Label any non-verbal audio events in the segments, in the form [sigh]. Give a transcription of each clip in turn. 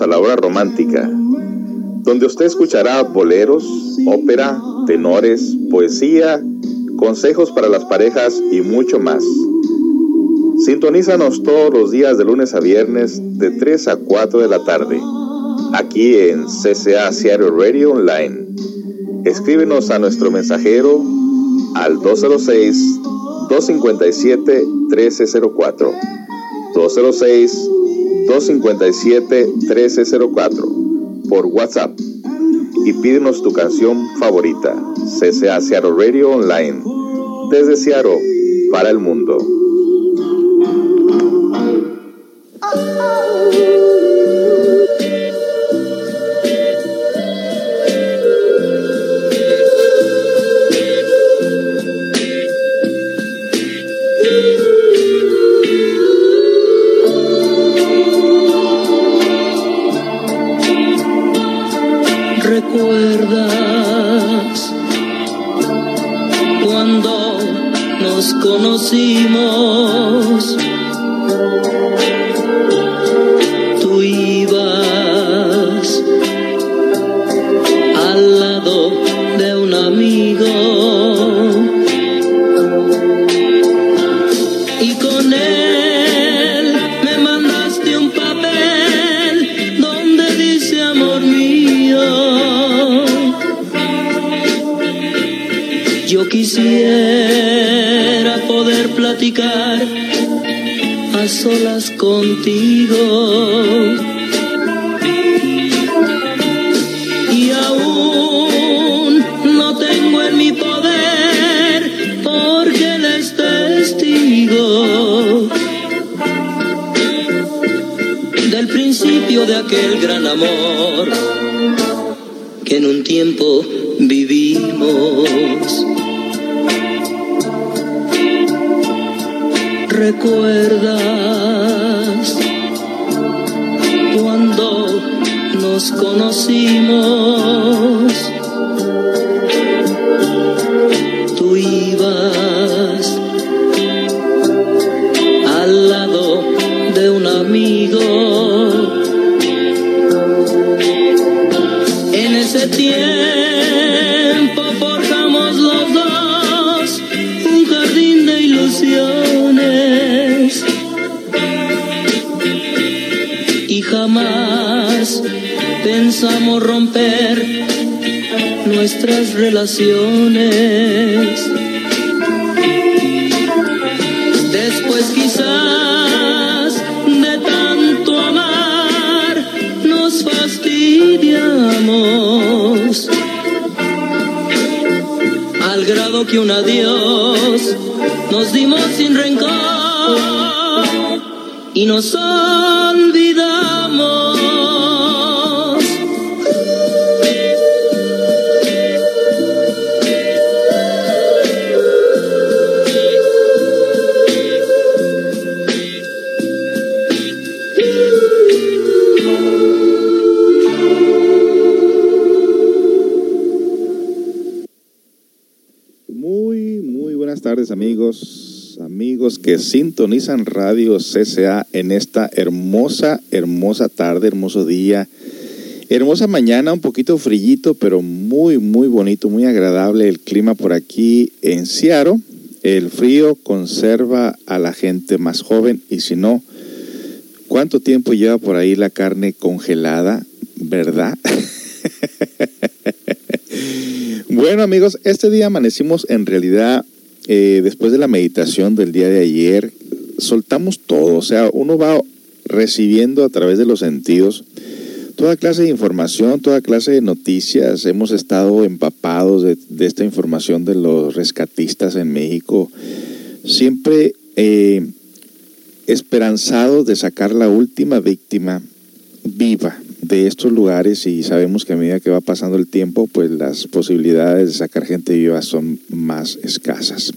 a la hora romántica, donde usted escuchará boleros, ópera, tenores, poesía, consejos para las parejas y mucho más. Sintonízanos todos los días de lunes a viernes de 3 a 4 de la tarde, aquí en CCA Seattle Radio Online. Escríbenos a nuestro mensajero al 206-257-1304. 206-257-1304 por WhatsApp y pídenos tu canción favorita. CCA Seattle Radio Online desde Seattle para el mundo. see nuestras relaciones. Después quizás de tanto amar nos fastidiamos al grado que un adiós nos dimos sin rencor y nos olvidamos. Que sintonizan Radio CCA en esta hermosa, hermosa tarde, hermoso día, hermosa mañana, un poquito frillito, pero muy, muy bonito, muy agradable el clima por aquí en Seattle. El frío conserva a la gente más joven y si no, ¿cuánto tiempo lleva por ahí la carne congelada? ¿Verdad? [laughs] Bueno amigos, este día amanecimos en realidad, eh, después de la meditación del día de ayer, soltamos todo, o sea, uno va recibiendo a través de los sentidos toda clase de información, toda clase de noticias, hemos estado empapados de, esta información de los rescatistas en México, siempre eh, esperanzados de sacar la última víctima viva de estos lugares y sabemos que a medida que va pasando el tiempo, pues las posibilidades de sacar gente viva son más escasas.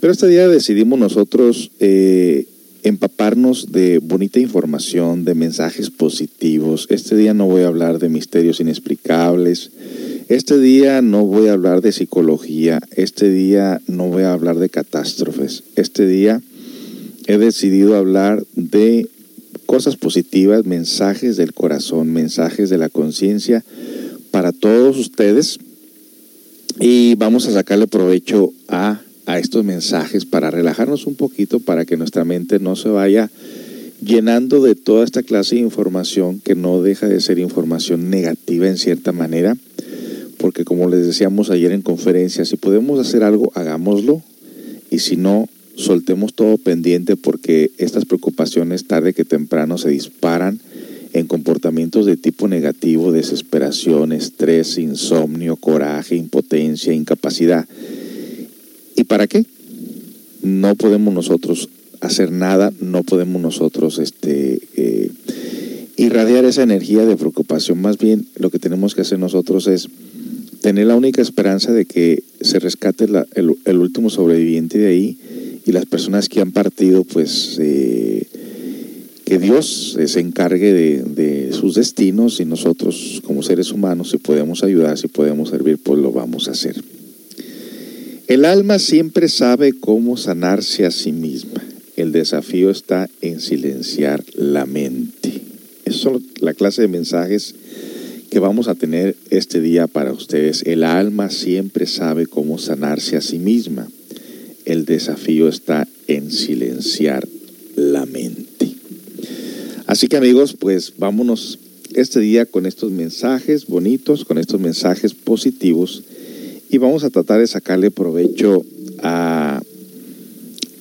Pero este día decidimos nosotros eh, empaparnos de bonita información, de mensajes positivos. Este día no voy a hablar de misterios inexplicables. Este día no voy a hablar de psicología. Este día no voy a hablar de catástrofes. Este día he decidido hablar de cosas positivas, mensajes del corazón, mensajes de la conciencia para todos ustedes. Y vamos a sacarle provecho a, a estos mensajes para relajarnos un poquito, para que nuestra mente no se vaya llenando de toda esta clase de información que no deja de ser información negativa en cierta manera, porque como les decíamos ayer en conferencia, si podemos hacer algo, hagámoslo, y si no, soltemos todo pendiente porque estas preocupaciones tarde que temprano se disparan en comportamientos de tipo negativo, desesperación, estrés, insomnio, coraje, impotencia, incapacidad. ¿Y para qué? No podemos nosotros hacer nada, no podemos nosotros este, eh, irradiar esa energía de preocupación. Más bien lo que tenemos que hacer nosotros es tener la única esperanza de que se rescate el, último sobreviviente de ahí y las personas que han partido, pues eh, que Dios se encargue de, sus destinos y nosotros como seres humanos, si podemos ayudar, si podemos servir, pues lo vamos a hacer. El alma siempre sabe cómo sanarse a sí misma. El desafío está en silenciar la mente. Esa es la clase de mensajes que vamos a tener este día para ustedes. El alma siempre sabe cómo sanarse a sí misma. El desafío está en silenciar la mente. Así que amigos, pues vámonos este día con estos mensajes bonitos, con estos mensajes positivos y vamos a tratar de sacarle provecho a,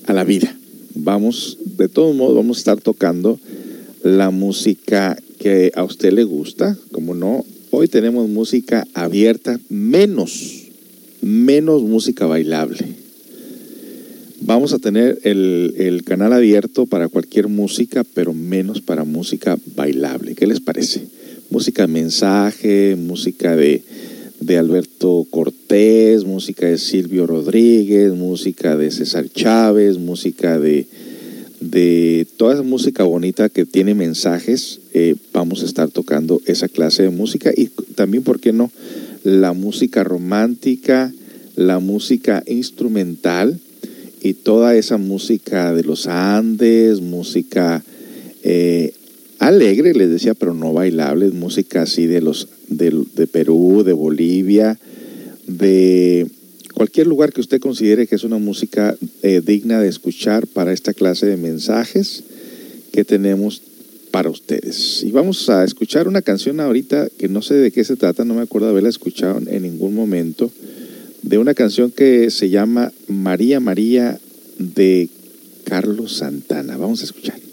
a la vida vamos, de todos modos, vamos a estar tocando la música que a usted le gusta, como no, hoy tenemos música abierta, menos, menos música bailable. Vamos a tener el, canal abierto para cualquier música, pero menos para música bailable. ¿Qué les parece? Música mensaje, música de, de Alberto Cortés, música de Silvio Rodríguez, música de César Chávez, música de, de toda esa música bonita que tiene mensajes. Eh, vamos a estar tocando esa clase de música y también, ¿por qué no? La música romántica, la música instrumental y toda esa música de los Andes, música eh, alegre, les decía, pero no bailable, música así de los de, Perú, de Bolivia, de cualquier lugar que usted considere que es una música eh, digna de escuchar para esta clase de mensajes que tenemos para ustedes. Y vamos a escuchar una canción ahorita que no sé de qué se trata, no me acuerdo haberla escuchado en ningún momento, de una canción que se llama María María de Carlos Santana. Vamos a escuchar.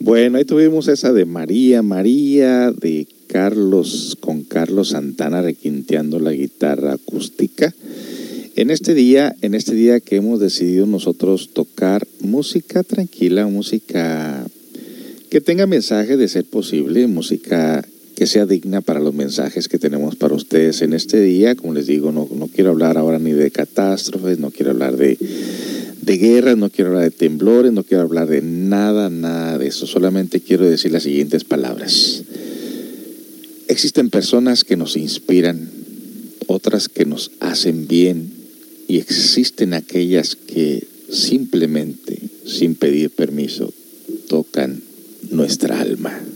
Bueno, ahí tuvimos esa de María, María, de Carlos, con Carlos Santana requinteando la guitarra acústica. En este día, en este día que hemos decidido nosotros tocar música tranquila, música que tenga mensaje de ser posible, música que sea digna para los mensajes que tenemos para ustedes en este día. Como les digo, no, no quiero hablar ahora ni de catástrofes, no quiero hablar de, de guerras, no quiero hablar de temblores, no quiero hablar de nada, nada de eso. Solamente quiero decir las siguientes palabras. Existen personas que nos inspiran, otras que nos hacen bien y existen aquellas que simplemente, sin pedir permiso, tocan nuestra alma.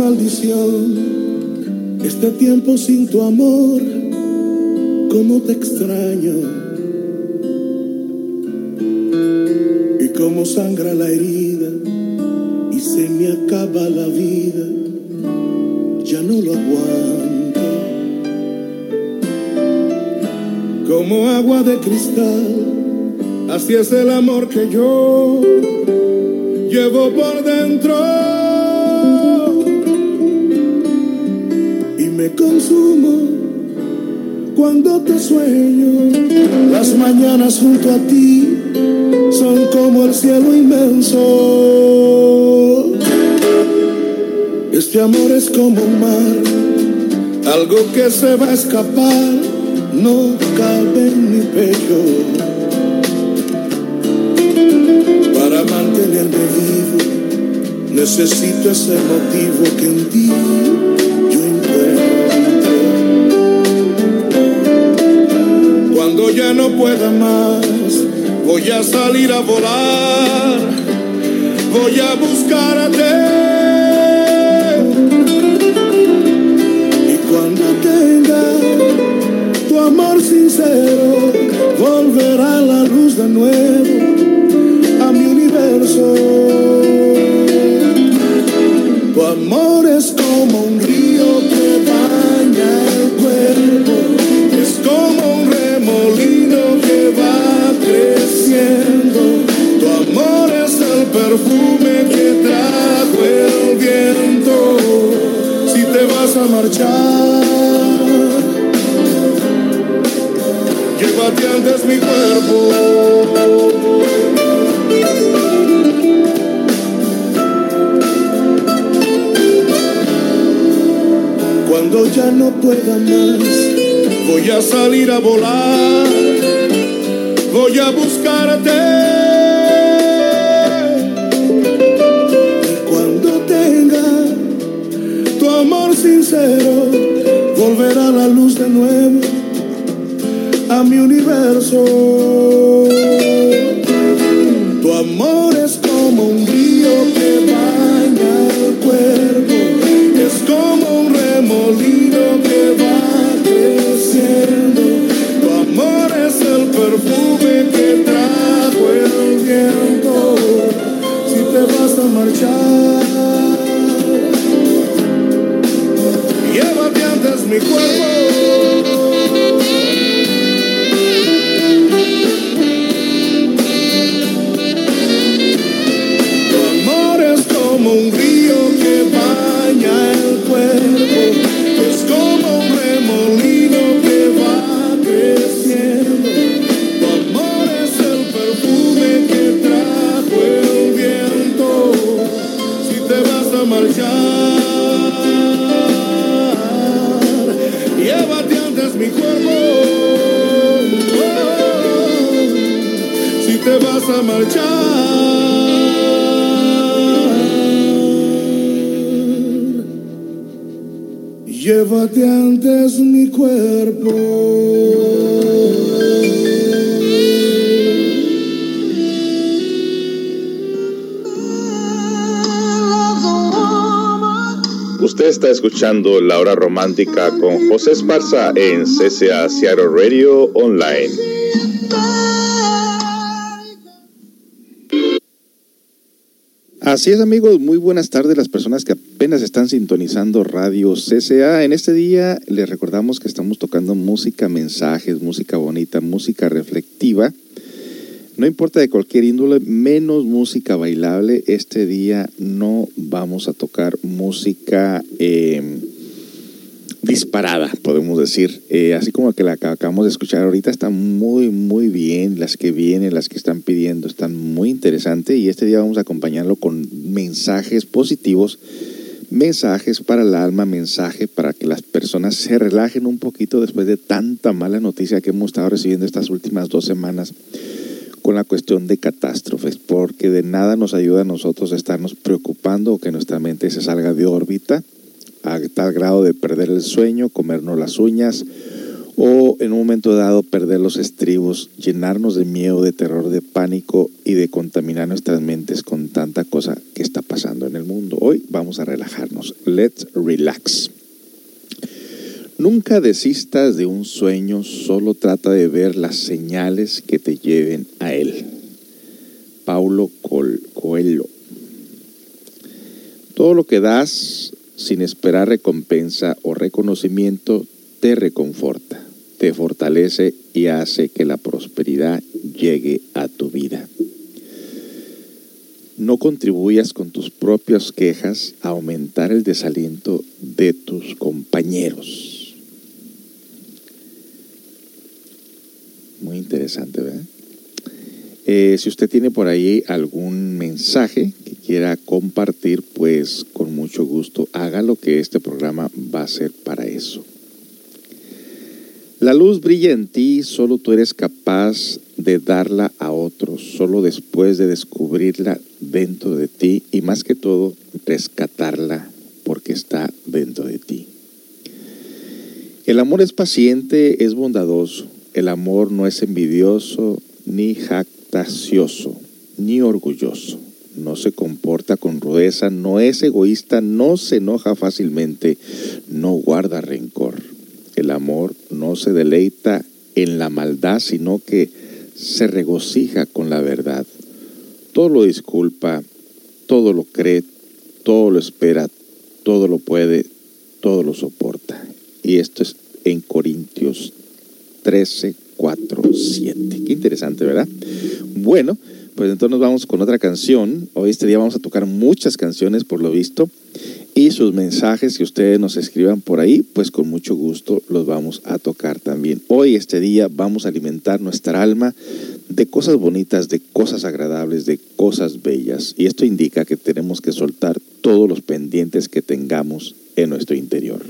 Maldición este tiempo sin tu amor, cómo te extraño y cómo sangra la herida y se me acaba la vida, ya no lo aguanto. Como agua de cristal, así es el amor que yo llevo por dentro. Me consumo cuando te sueño. Las mañanas junto a ti son como el cielo inmenso. Este amor es como un mar, algo que se va a escapar, no cabe en mi pecho. Para mantenerme vivo, necesito ese motivo que en ti No pueda más, voy a salir a volar, voy a buscarte. Y cuando tenga tu amor sincero, volverá la luz de nuevo perfume que trajo el viento. Si te vas a marchar, llévate antes mi cuerpo. Cuando ya no pueda más, voy a salir a volar, voy a buscarte. Mi Está escuchando La Hora Romántica con José Esparza en CCA Seattle Radio Online. Así es amigos, muy buenas tardes las personas que apenas están sintonizando Radio CCA. En este día les recordamos que estamos tocando música, mensajes, música bonita, música reflectiva. No importa de cualquier índole, menos música bailable. Este día no vamos a tocar música eh, disparada, podemos decir. Eh, así como que la que acabamos de escuchar ahorita está muy, muy bien. Las que vienen, las que están pidiendo, están muy interesantes. Y este día vamos a acompañarlo con mensajes positivos, mensajes para el alma, mensaje para que las personas se relajen un poquito después de tanta mala noticia que hemos estado recibiendo estas últimas dos semanas con la cuestión de catástrofes, porque de nada nos ayuda a nosotros estarnos preocupando o que nuestra mente se salga de órbita a tal grado de perder el sueño, comernos las uñas o en un momento dado perder los estribos, llenarnos de miedo, de terror, de pánico y de contaminar nuestras mentes con tanta cosa que está pasando en el mundo. Hoy vamos a relajarnos. Let's relax. Nunca desistas de un sueño, solo trata de ver las señales que te lleven a él. Paulo Coelho. Todo lo que das sin esperar recompensa o reconocimiento te reconforta, te fortalece y hace que la prosperidad llegue a tu vida. No contribuyas con tus propias quejas a aumentar el desaliento de tus compañeros. Muy interesante, ¿verdad? Eh, si usted tiene por ahí algún mensaje que quiera compartir, pues con mucho gusto hágalo que este programa va a ser para eso. La luz brilla en ti, solo tú eres capaz de darla a otros, solo después de descubrirla dentro de ti y más que todo rescatarla porque está dentro de ti. El amor es paciente, es bondadoso, el amor no es envidioso, ni jactacioso, ni orgulloso. No se comporta con rudeza, no es egoísta, no se enoja fácilmente, no guarda rencor. El amor no se deleita en la maldad, sino que se regocija con la verdad. Todo lo disculpa, todo lo cree, todo lo espera, todo lo puede, todo lo soporta. Y esto es en Corintios 13, 4, 7. Qué interesante, ¿verdad? Bueno, pues entonces vamos con otra canción. Hoy este día vamos a tocar muchas canciones por lo visto y sus mensajes que ustedes nos escriban por ahí, pues con mucho gusto los vamos a tocar también. Hoy este día vamos a alimentar nuestra alma de cosas bonitas, de cosas agradables, de cosas bellas. Y esto indica que tenemos que soltar todos los pendientes que tengamos en nuestro interior.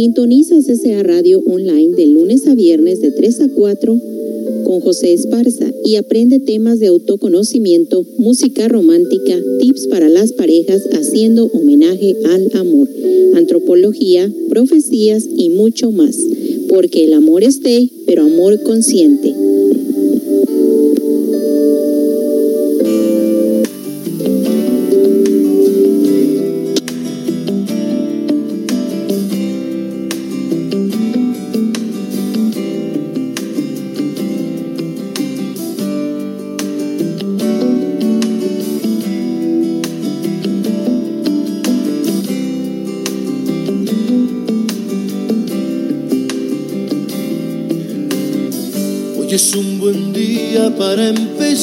Sintoniza CCA Radio Online de lunes a viernes de 3 a 4 con José Esparza y aprende temas de autoconocimiento, música romántica, tips para las parejas haciendo homenaje al amor, antropología, profecías y mucho más. Porque el amor es pero amor consciente.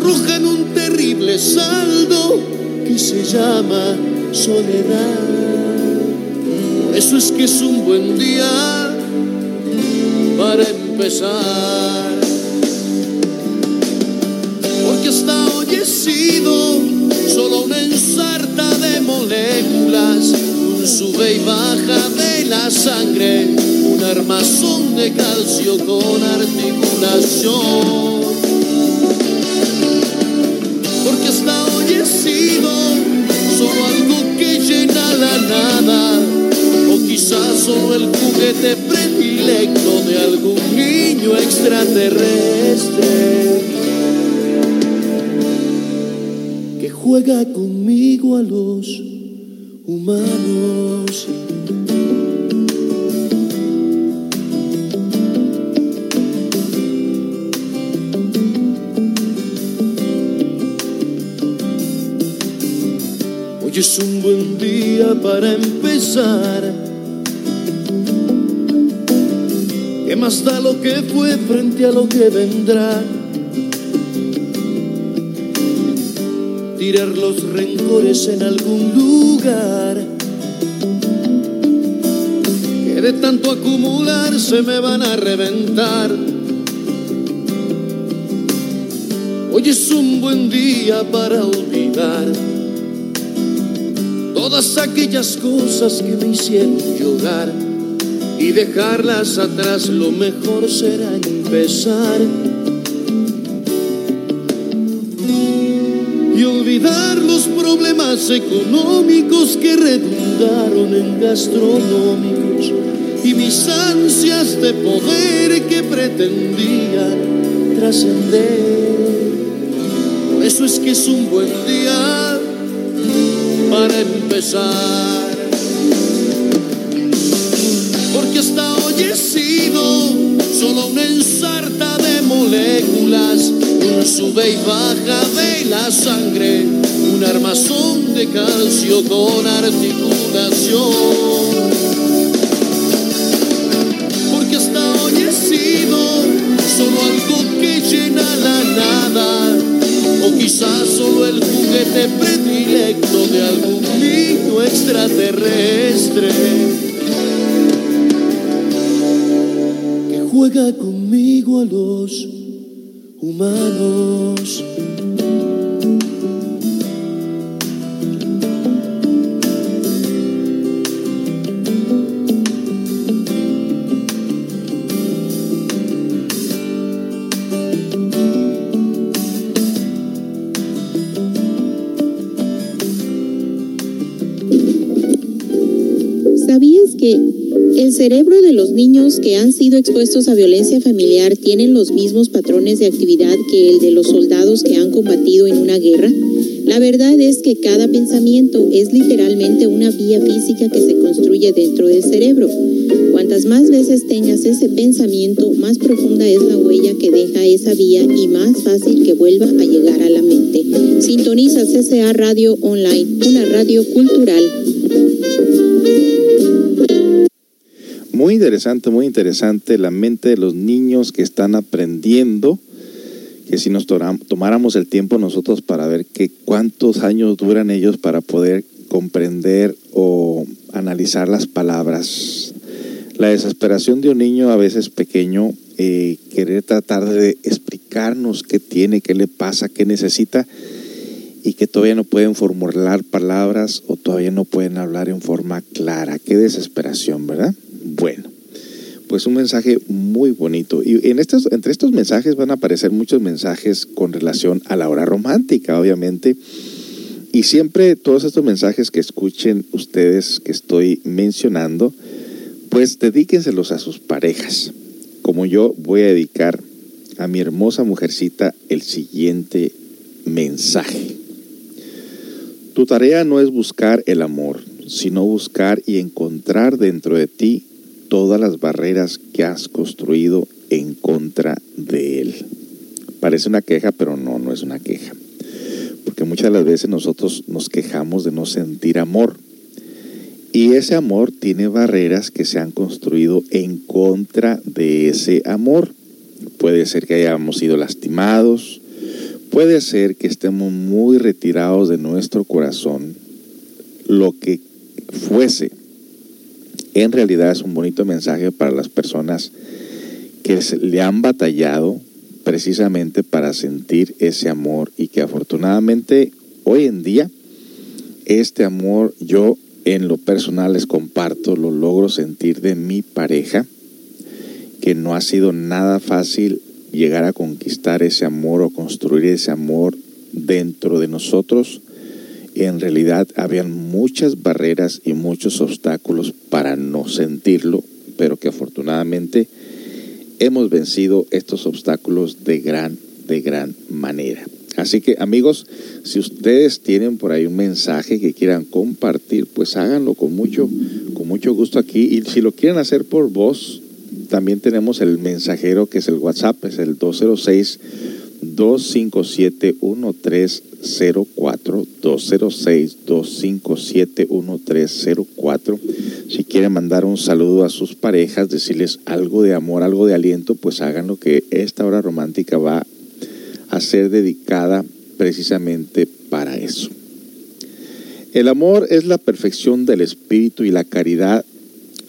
arrojan un terrible saldo que se llama soledad. Eso es que es un buen día para empezar. Porque hasta hoy he sido solo una ensarta de moléculas, un sube y baja de la sangre, un armazón de calcio con articulación solo el juguete predilecto de algún niño extraterrestre que juega conmigo a los humanos. Hoy es un buen día para empezar. ¿Qué más da lo que fue frente a lo que vendrá? Tirar los rencores en algún lugar. Que de tanto acumular se me van a reventar. Hoy es un buen día para olvidar todas aquellas cosas que me hicieron llorar y dejarlas atrás, lo mejor será empezar y olvidar los problemas económicos que redundaron en gastronómicos y mis ansias de poder que pretendían trascender. Por eso es que es un buen día para empezar. Porque hasta hoy he sido solo una ensarta de moléculas, un sube y baja de la sangre, un armazón de calcio con articulación. Porque hasta hoy he sido solo algo que llena la nada o quizás solo el juguete predilecto de algún niño extraterrestre juega conmigo a los humanos. Cerebro de los niños que han sido expuestos a violencia familiar tienen los mismos patrones de actividad que el de los soldados que han combatido en una guerra? La verdad es que cada pensamiento es literalmente una vía física que se construye dentro del cerebro. Cuantas más veces tengas ese pensamiento, más profunda es la huella que deja esa vía y más fácil que vuelva a llegar a la mente. Sintoniza CCA Radio Online, una radio cultural. Muy interesante, muy interesante la mente de los niños que están aprendiendo, que si nos tomáramos el tiempo nosotros para ver que cuántos años duran ellos para poder comprender o analizar las palabras. La desesperación de un niño a veces pequeño, eh, querer tratar de explicarnos qué tiene, qué le pasa, qué necesita y que todavía no pueden formular palabras o todavía no pueden hablar en forma clara. Qué desesperación, ¿verdad? Bueno, pues un mensaje muy bonito. Y en estos, entre estos mensajes van a aparecer muchos mensajes con relación a la hora romántica, obviamente. Y siempre todos estos mensajes que escuchen ustedes que estoy mencionando, pues dedíquenselos a sus parejas. Como yo voy a dedicar a mi hermosa mujercita el siguiente mensaje. Tu tarea no es buscar el amor, sino buscar y encontrar dentro de ti todas las barreras que has construido en contra de él. Parece una queja, pero no, no es una queja. Porque muchas de las veces nosotros nos quejamos de no sentir amor. Y ese amor tiene barreras que se han construido en contra de ese amor. Puede ser que hayamos sido lastimados, puede ser que estemos muy retirados de nuestro corazón, lo que fuese. En realidad es un bonito mensaje para las personas que le han batallado precisamente para sentir ese amor y que afortunadamente hoy en día este amor yo en lo personal les comparto, lo logro sentir de mi pareja, que no ha sido nada fácil llegar a conquistar ese amor o construir ese amor dentro de nosotros. En realidad habían muchas barreras y muchos obstáculos para no sentirlo, pero que afortunadamente hemos vencido estos obstáculos de gran, de gran manera. Así que amigos, si ustedes tienen por ahí un mensaje que quieran compartir, pues háganlo con mucho, con mucho gusto aquí. Y si lo quieren hacer por voz, también tenemos el mensajero que es el WhatsApp, es el 206 257 1304 206 257 1304 si quieren mandar un saludo a sus parejas, decirles algo de amor, algo de aliento, pues háganlo que esta hora romántica va a ser dedicada precisamente para eso. El amor es la perfección del espíritu y la caridad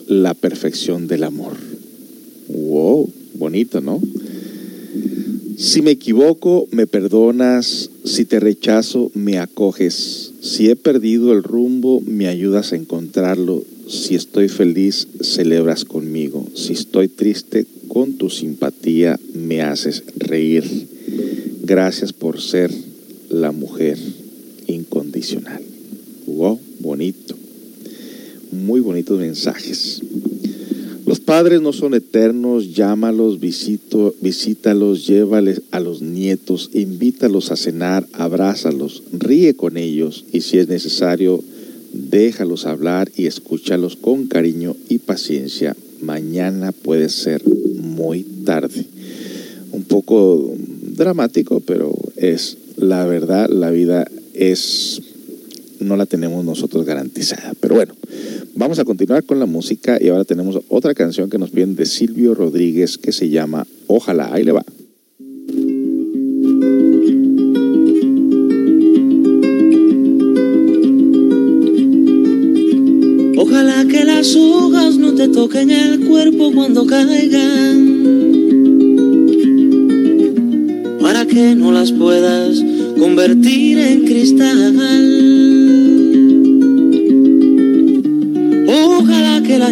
la perfección del amor. Wow, bonito, ¿no? Si me equivoco, me perdonas. Si te rechazo, me acoges. Si he perdido el rumbo, me ayudas a encontrarlo. Si estoy feliz, celebras conmigo. Si estoy triste, con tu simpatía me haces reír. Gracias por ser la mujer incondicional. Wow, bonito. Muy bonitos mensajes. Los padres no son eternos, llámalos, visito, visítalos, llévales a los nietos, invítalos a cenar, abrázalos, ríe con ellos y si es necesario, déjalos hablar y escúchalos con cariño y paciencia. Mañana puede ser muy tarde. Un poco dramático, pero es la verdad, la vida es no la tenemos nosotros garantizada. Pero bueno, vamos a continuar con la música y ahora tenemos otra canción que nos piden de Silvio Rodríguez que se llama Ojalá. Ahí le va. Ojalá que las hojas no te toquen el cuerpo cuando caigan. Para que no las puedas convertir en cristal.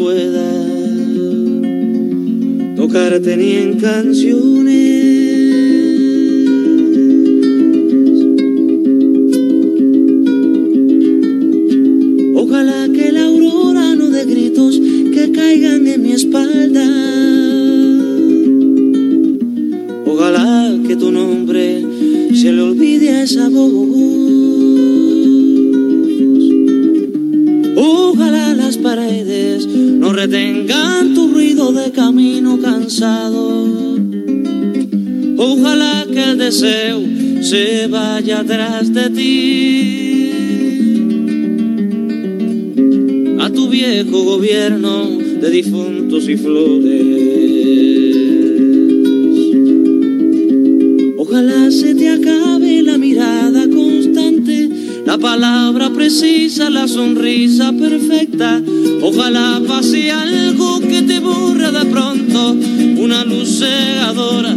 Pueda tocarte ni en canciones. A tu viejo gobierno de difuntos y flores. Ojalá se te acabe la mirada constante, la palabra precisa, la sonrisa perfecta. Ojalá pase algo que te borre de pronto, una luz cegadora,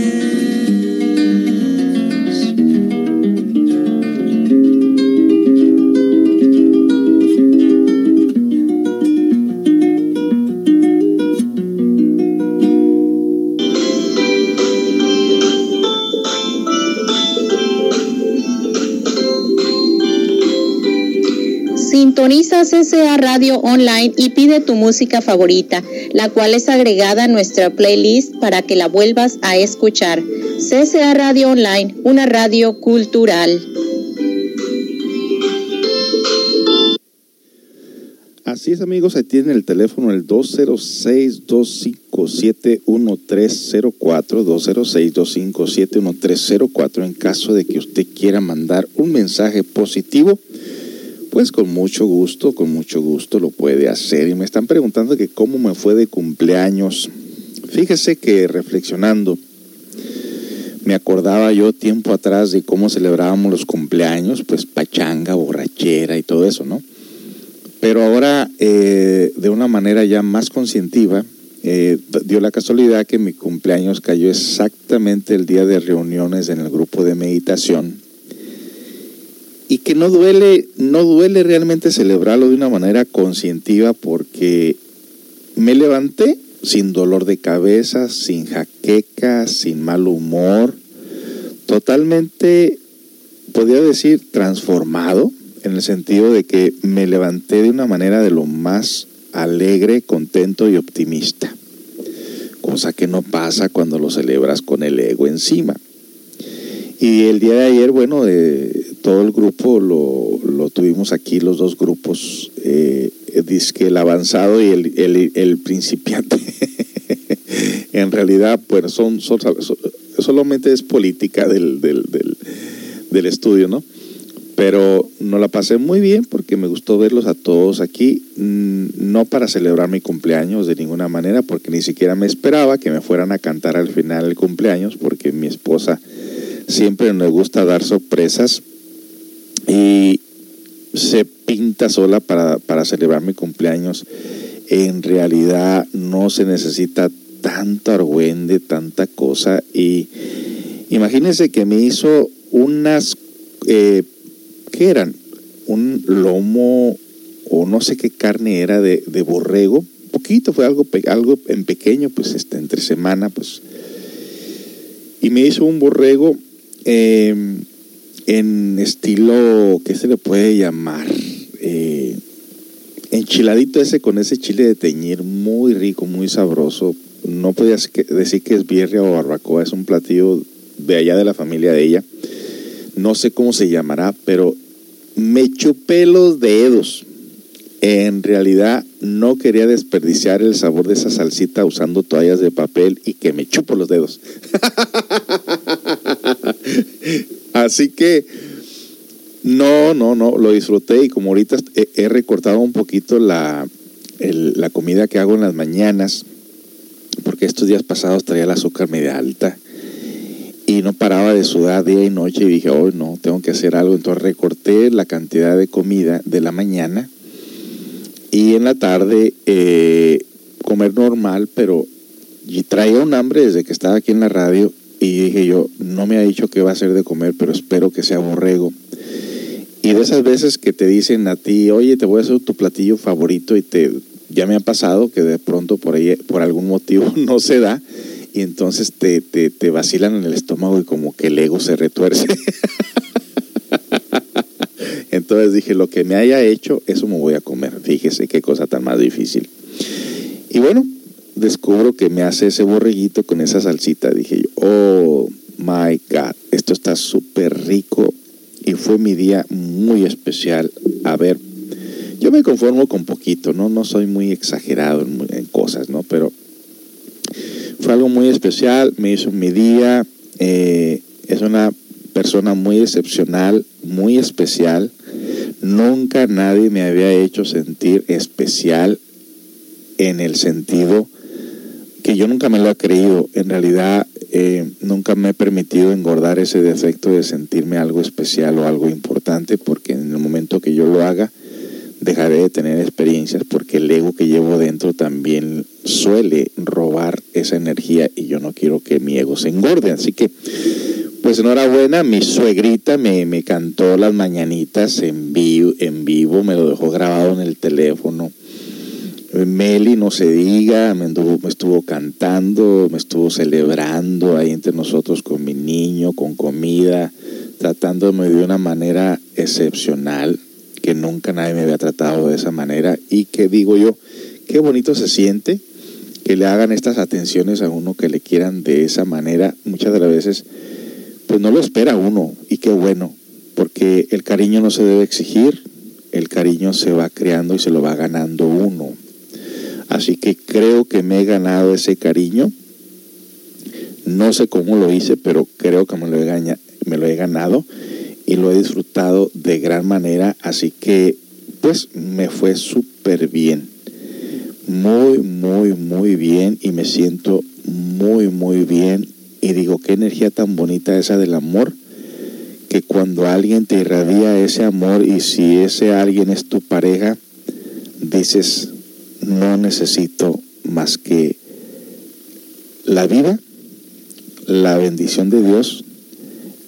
Sintoniza CCA Radio Online y pide tu música favorita, la cual es agregada a nuestra playlist para que la vuelvas a escuchar. CCA Radio Online, una radio cultural. Así es, amigos, ahí tienen el teléfono, el 206-257-1304, 206-257-1304, en caso de que usted quiera mandar un mensaje positivo, pues con mucho gusto, con mucho gusto lo puede hacer. Y me están preguntando que cómo me fue de cumpleaños. Fíjese que reflexionando, me acordaba yo tiempo atrás de cómo celebrábamos los cumpleaños, pues pachanga, borrachera y todo eso, ¿no? Pero ahora, eh, de una manera ya más conscientiva, eh, dio la casualidad que mi cumpleaños cayó exactamente el día de reuniones en el grupo de meditación. Y que no duele, no duele realmente celebrarlo de una manera conscientiva porque me levanté sin dolor de cabeza, sin jaqueca, sin mal humor, totalmente, podría decir, transformado en el sentido de que me levanté de una manera de lo más alegre, contento y optimista, cosa que no pasa cuando lo celebras con el ego encima. Y el día de ayer, bueno, todo el grupo lo, lo, tuvimos aquí, los dos grupos, eh, que el avanzado y el, el, el principiante. [laughs] en realidad, pues son, son, solamente es política del, del, del, del estudio, ¿no? pero no la pasé muy bien porque me gustó verlos a todos aquí, mm, no para celebrar mi cumpleaños de ninguna manera, porque ni siquiera me esperaba que me fueran a cantar al final el cumpleaños, porque mi esposa siempre me gusta dar sorpresas y se pinta sola para, para celebrar mi cumpleaños. En realidad no se necesita tanto argüende, tanta cosa y imagínense que me hizo unas eh, ¿qué eran? Un lomo o no sé qué carne era de, de borrego, poquito, fue algo, algo en pequeño, pues este, entre semana, pues. Y me hizo un borrego em, en estilo, ¿qué se le puede llamar? Eh, enchiladito ese con ese chile de teñir, muy rico, muy sabroso. No podía decir que es birria o barbacoa, es un platillo de allá de la familia de ella. No sé cómo se llamará, pero me chupé los dedos. En realidad no quería desperdiciar el sabor de esa salsita usando toallas de papel y que me chupo los dedos. [laughs] Así que no, no, no, lo disfruté y como ahorita he, recortado un poquito la, la comida que hago en las mañanas, porque estos días pasados traía el azúcar media alta y no paraba de sudar día y noche y dije, hoy no, tengo que hacer algo. Entonces recorté la cantidad de comida de la mañana y en la tarde eh, comer normal, pero traía un hambre desde que estaba aquí en la radio y dije yo, no me ha dicho qué va a ser de comer, pero espero que sea borrego. Y de esas veces que te dicen a ti, oye, te voy a hacer tu platillo favorito y te ya me ha pasado que de pronto por ahí por algún motivo [laughs] no se da y entonces te, te, te vacilan en el estómago y como que el ego se retuerce. [laughs] entonces dije, lo que me haya hecho, eso me voy a comer. Fíjese qué cosa tan más difícil. Y bueno, descubro que me hace ese borreguito con esa salsita. Dije yo, oh my God, esto está súper rico y fue mi día muy especial. A ver, yo me conformo con poquito, ¿no? No soy muy exagerado en, cosas, ¿no? Pero fue algo muy especial, me hizo mi día, eh, es una persona muy excepcional, muy especial. Nunca nadie me había hecho sentir especial en el sentido que yo nunca me lo he creído. En realidad, eh, nunca me he permitido engordar ese defecto de sentirme algo especial o algo importante, porque en el momento que yo lo haga, dejaré de tener experiencias porque el ego que llevo dentro también suele robar esa energía y yo no quiero que mi ego se engorde. Así que, pues enhorabuena, mi suegrita me, me cantó las mañanitas en vivo, en vivo, me lo dejó grabado en el teléfono. Meli, no se diga, me, me estuvo cantando, me estuvo celebrando ahí entre nosotros con mi niño, con comida, tratándome de una manera excepcional que nunca nadie me había tratado de esa manera y que digo yo, qué bonito se siente que le hagan estas atenciones a uno, que le quieran de esa manera, muchas de las veces, pues no lo espera uno y qué bueno, porque el cariño no se debe exigir, el cariño se va creando y se lo va ganando uno. Así que creo que me he ganado ese cariño. No sé cómo lo hice, pero creo que me lo he, ganado y lo he disfrutado de gran manera, así que pues me fue súper bien, muy, muy, muy bien y me siento muy, muy bien. Y digo, qué energía tan bonita esa del amor, que cuando alguien te irradia ese amor y si ese alguien es tu pareja, dices, no necesito más que la vida, la bendición de Dios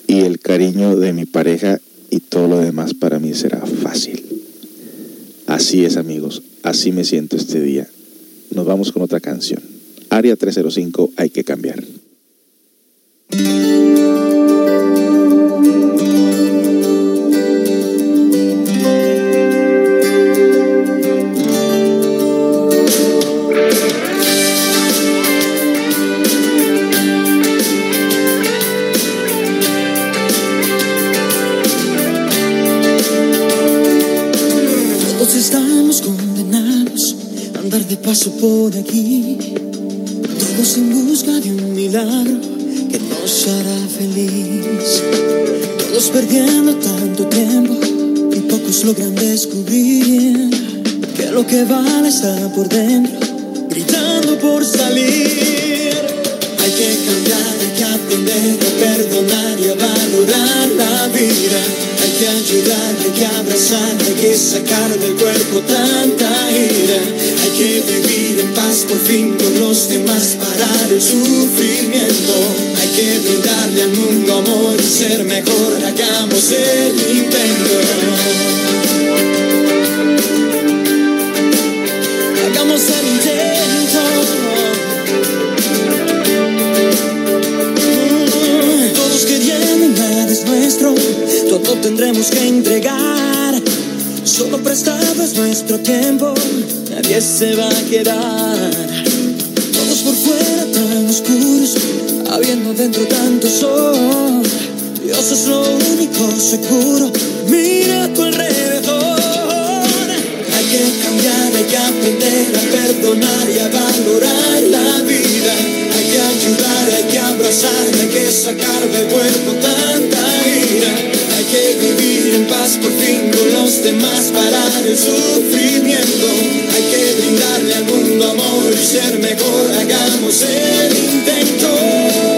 y el cariño de mi pareja y todo lo demás para mí será fácil. Así es amigos, así me siento este día. Nos vamos con otra canción. Área 305, hay que cambiar. Que vale está por dentro, gritando por salir. Hay que cambiar, hay que aprender perdonar y a valorar la vida. Hay que ayudar, hay que abrazar, hay que sacar del cuerpo tanta ira. Hay que vivir en paz por fin con los demás, parar el sufrimiento. Hay que brindarle al mundo amor y ser mejor. Hagamos el intento. Tendremos que entregar. Solo prestado es nuestro tiempo, nadie se va a quedar. Todos por fuera tan oscuros, habiendo dentro tanto sol. Dios es lo único seguro, perdonar y a valorar la vida. Hay que ayudar, hay que abrazar, hay que sacar del cuerpo tanta ira. Hay que vivir en paz por fin con los demás, parar el sufrimiento. Hay que brindarle al mundo amor y ser mejor. Hagamos el intento.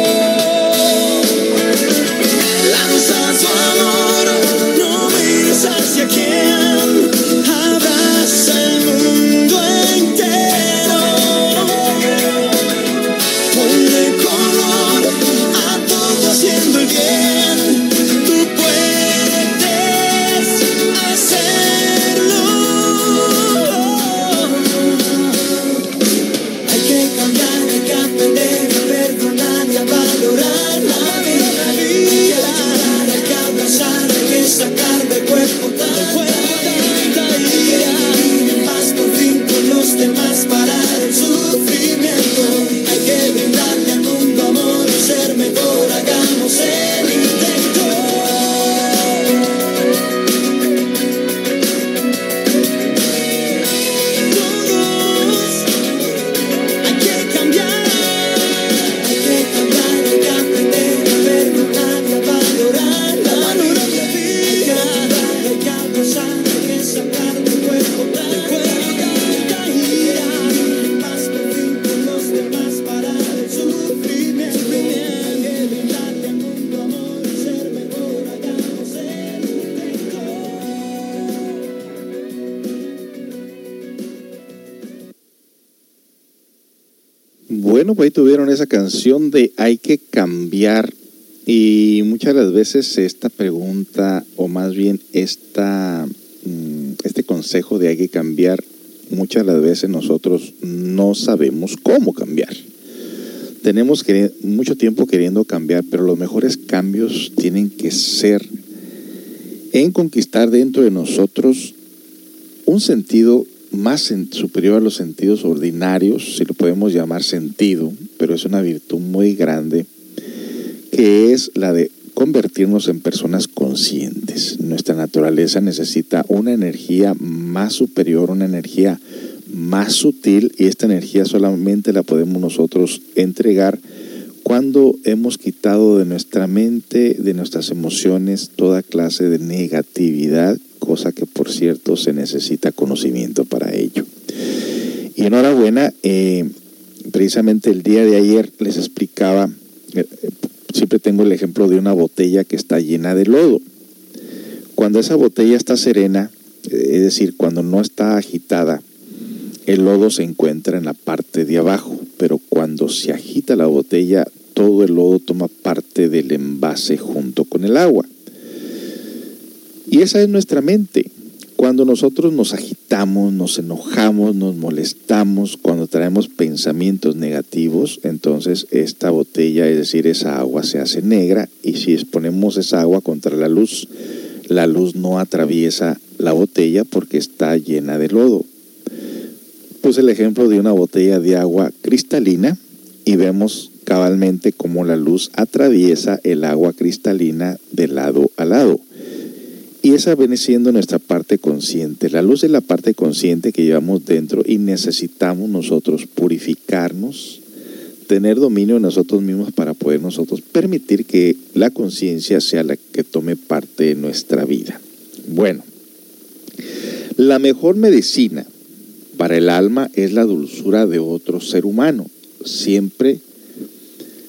De Hay que cambiar. Y muchas las veces esta pregunta, o más bien esta, mm, este consejo de hay que cambiar, muchas de las veces nosotros no sabemos cómo cambiar. Tenemos que, mucho tiempo queriendo cambiar, pero los mejores cambios tienen que ser en conquistar dentro de nosotros un sentido más superior a los sentidos ordinarios, si lo podemos llamar sentido, es una virtud muy grande, que es la de convertirnos en personas conscientes. Nuestra naturaleza necesita una energía más superior, una energía más sutil, y esta energía solamente la podemos nosotros entregar cuando hemos quitado de nuestra mente, de nuestras emociones, toda clase de negatividad, cosa que por cierto se necesita conocimiento para ello. Y enhorabuena, eh, precisamente el día de ayer les explicaba, eh, eh, siempre tengo el ejemplo de una botella que está llena de lodo. Cuando esa botella está serena, eh, es decir, cuando no está agitada, el lodo se encuentra en la parte de abajo, pero cuando se agita la botella, todo el lodo toma parte del envase junto con el agua. Y esa es nuestra mente. Cuando nosotros nos agitamos, nos enojamos, nos molestamos, cuando traemos pensamientos negativos, entonces esta botella, es decir, esa agua se hace negra y si exponemos esa agua contra la luz, la luz no atraviesa la botella porque está llena de lodo. Puse el ejemplo de una botella de agua cristalina y vemos cabalmente cómo la luz atraviesa el agua cristalina de lado a lado. Y esa viene siendo nuestra parte consciente. La luz es la parte consciente que llevamos dentro y necesitamos nosotros purificarnos, tener dominio de nosotros mismos para poder nosotros permitir que la conciencia sea la que tome parte de nuestra vida. Bueno, la mejor medicina para el alma es la dulzura de otro ser humano. Siempre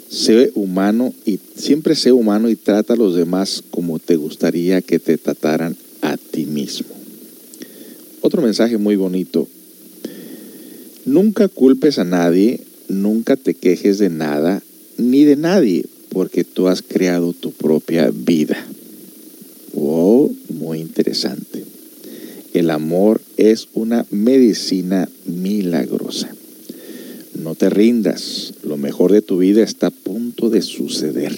sé humano y siempre sé humano y trata a los demás como te gustaría que te trataran a ti mismo. Otro mensaje muy bonito. Nunca culpes a nadie, nunca te quejes de nada ni de nadie, porque tú has creado tu propia vida. Wow, muy interesante. El amor es una medicina milagrosa. No te rindas, lo mejor de tu vida está a punto de suceder.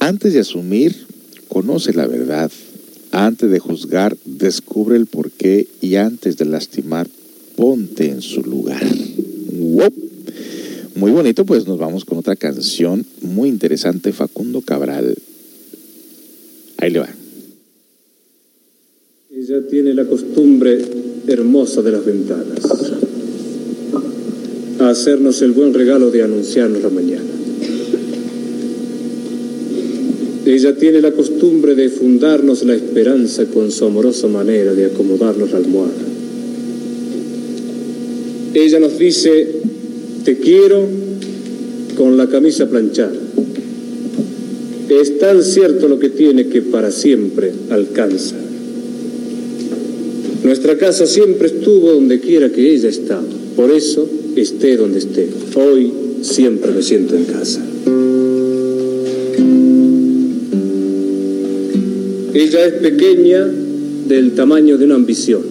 Antes de asumir, conoce la verdad. Antes de juzgar, descubre el porqué y antes de lastimar, ponte en su lugar. Muy bonito, pues nos vamos con otra canción muy interesante, Facundo Cabral. Ahí le va. Ella tiene la costumbre hermosa de las ventanas hacernos el buen regalo de anunciarnos la mañana. Ella tiene la costumbre de fundarnos la esperanza con su amorosa manera de acomodarnos la almohada. Ella nos dice, te quiero con la camisa planchada. Es tan cierto lo que tiene que para siempre alcanza. Nuestra casa siempre estuvo donde quiera que ella estaba. Por eso esté donde esté. Hoy siempre me siento en casa. Ella es pequeña del tamaño de una ambición.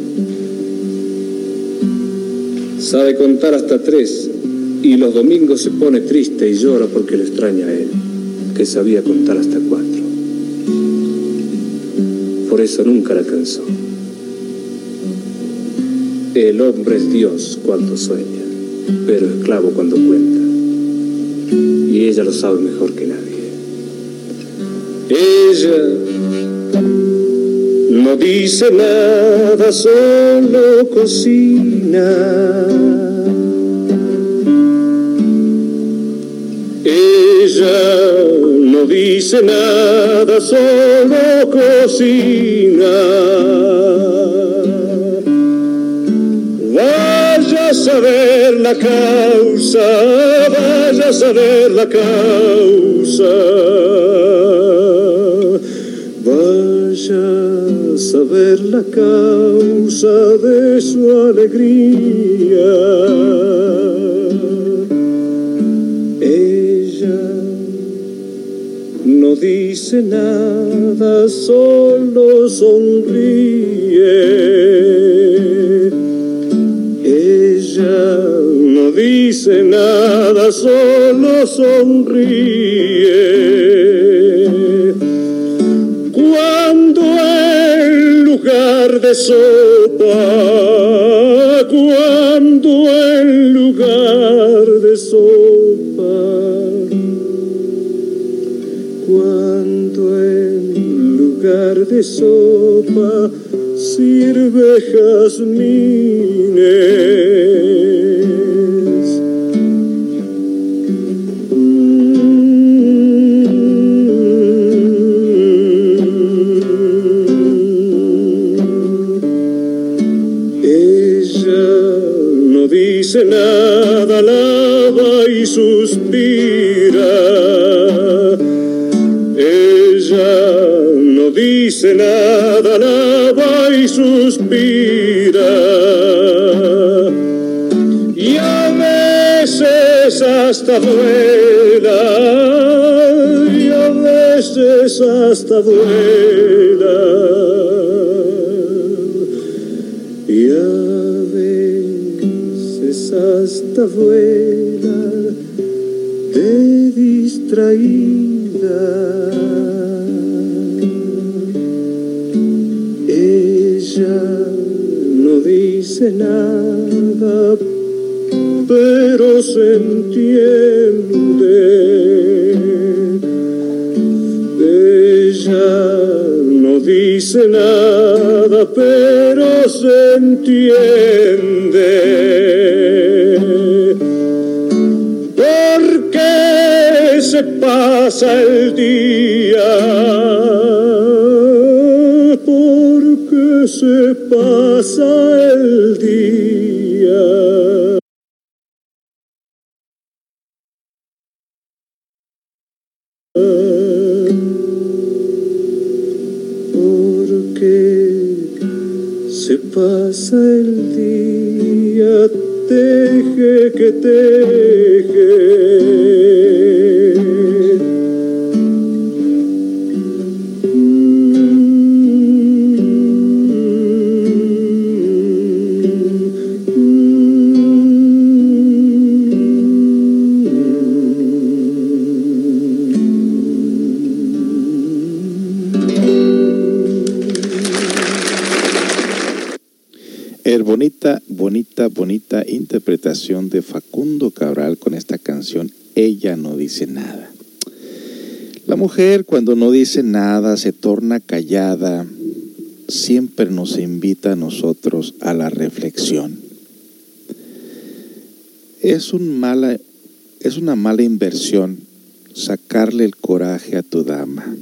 Sabe contar hasta tres y los domingos se pone triste y llora porque le extraña a él, que sabía contar hasta cuatro. Por eso nunca la cansó. El hombre es Dios cuando sueña pero esclavo cuando cuenta. Y ella lo sabe mejor que nadie. Ella no dice nada, solo cocina. Ella no dice nada, solo cocina. Saber la causa, vaya a saber la causa. Vaya a saber la causa de su alegría. Ella no dice nada, solo sonríe. Ella no dice nada, solo sonríe. Cuando en lugar de sopa, cuando en lugar de sopa, cuando en lugar de sopa sirve jazmines. Ella no dice nada, lava y suspira. Ella dice nada, lava y suspira. Y a veces hasta vuela, y a veces hasta vuela. Y a veces hasta vuela de distraída. Ella no dice nada, pero se entiende. Ella no dice nada, pero se entiende. ¿Por qué se pasa el día? ¿Por qué se pasa el día? se pasa el día, teje que teje. Interpretación de Facundo Cabral con esta canción Ella no dice nada. La mujer cuando no dice nada se torna callada, siempre nos invita a nosotros a la reflexión. Es, un mala, es una mala inversión sacarle el coraje a tu dama.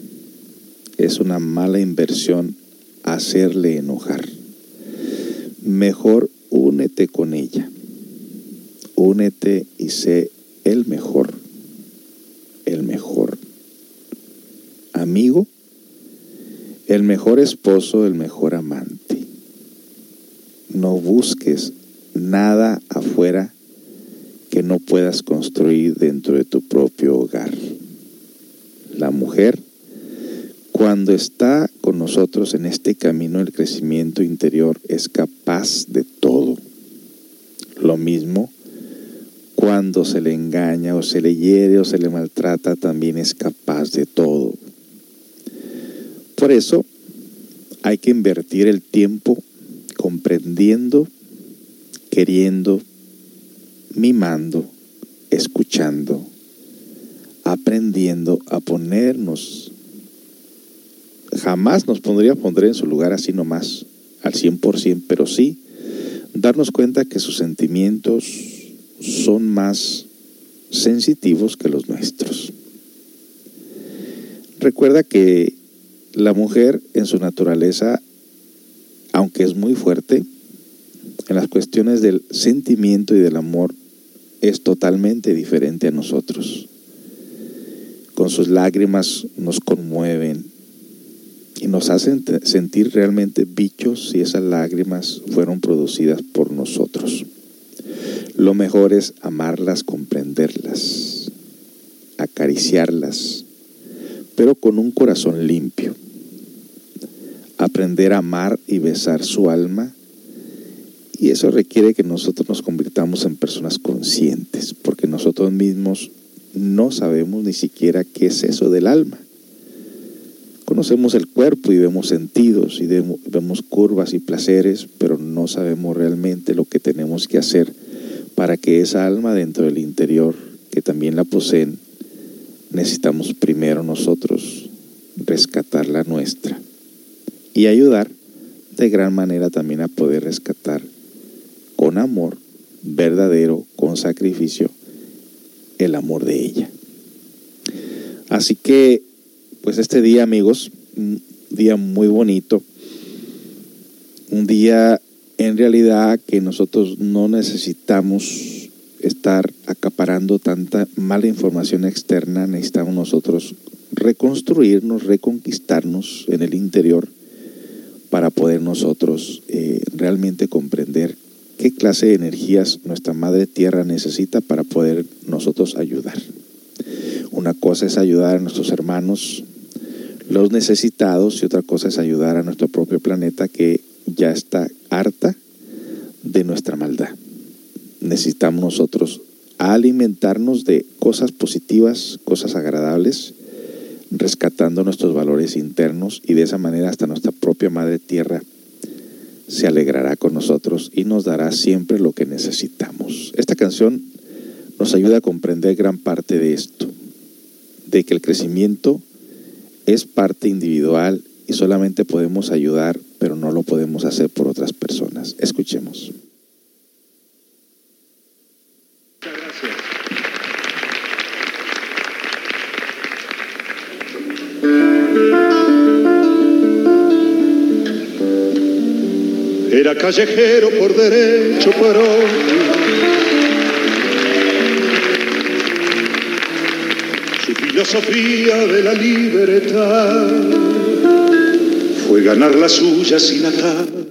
Es una mala inversión hacerle enojar mejor únete con ella. Únete y sé el mejor, el mejor amigo, el mejor esposo, el mejor amante. No busques nada afuera que no puedas construir dentro de tu propio hogar. La mujer cuando está con nosotros en este camino del crecimiento interior, es capaz de todo. Lo mismo cuando se le engaña o se le hiere o se le maltrata, también es capaz de todo. Por eso hay que invertir el tiempo comprendiendo, queriendo, mimando, escuchando, aprendiendo a ponernos jamás nos pondría poner en su lugar así nomás, al 100%, pero sí darnos cuenta que sus sentimientos son más sensitivos que los nuestros. Recuerda que la mujer en su naturaleza, aunque es muy fuerte, en las cuestiones del sentimiento y del amor, es totalmente diferente a nosotros. Con sus lágrimas nos conmueven, y nos hacen sentir realmente bichos si esas lágrimas fueron producidas por nosotros. Lo mejor es amarlas, comprenderlas, acariciarlas, pero con un corazón limpio. Aprender a amar y besar su alma y eso requiere que nosotros nos convirtamos en personas conscientes, porque nosotros mismos no sabemos ni siquiera qué es eso del alma. Conocemos el cuerpo y vemos sentidos y vemos curvas y placeres, pero no sabemos realmente lo que tenemos que hacer para que esa alma dentro del interior, que también la poseen, necesitamos primero nosotros rescatar la nuestra y ayudar de gran manera también a poder rescatar con amor verdadero, con sacrificio, el amor de ella. Así que pues este día, amigos, un día muy bonito, un día en realidad que nosotros no necesitamos estar acaparando tanta mala información externa, necesitamos nosotros reconstruirnos, reconquistarnos en el interior para poder nosotros eh, realmente comprender qué clase de energías nuestra Madre Tierra necesita para poder nosotros ayudar. Una cosa es ayudar a nuestros hermanos los necesitados y otra cosa es ayudar a nuestro propio planeta que ya está harta de nuestra maldad. Necesitamos nosotros alimentarnos de cosas positivas, cosas agradables, rescatando nuestros valores internos y de esa manera hasta nuestra propia Madre Tierra se alegrará con nosotros y nos dará siempre lo que necesitamos. Esta canción nos ayuda a comprender gran parte de esto, de que el crecimiento es parte individual y solamente podemos ayudar, pero no lo podemos hacer por otras personas. Escuchemos. Era callejero por derecho, pero filosofía de la libertad fue ganar la suya sin atar.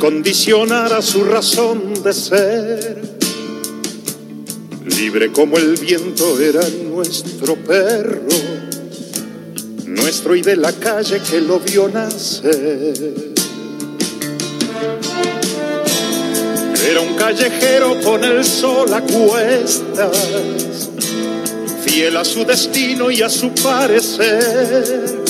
condicionara su razón de ser. Libre como el viento era nuestro perro, nuestro y de la calle que lo vio nacer. Era un callejero con el sol a cuestas, fiel a su destino y a su parecer